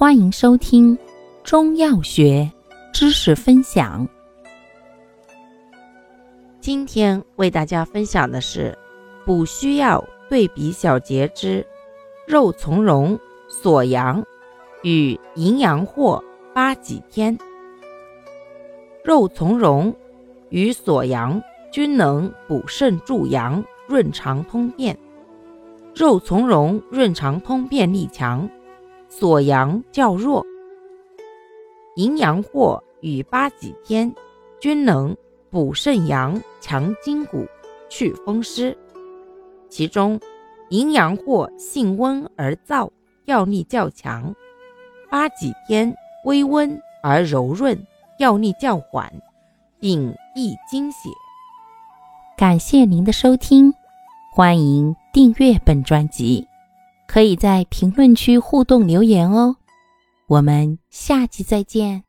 欢迎收听中药学知识分享。今天为大家分享的是补虚药对比小节之肉苁蓉、锁阳与淫羊藿、八戟天。肉苁蓉与锁阳均能补肾助阳、润肠通便。肉苁蓉润肠通便力强，锁阳较弱。淫羊藿与八戟天均能补肾阳、强筋骨、祛风湿。其中，淫羊藿性温而燥，药力较强；八戟天微温而柔润。药力较缓，并易精血。感谢您的收听，欢迎订阅本专辑，可以在评论区互动留言哦。我们下期再见。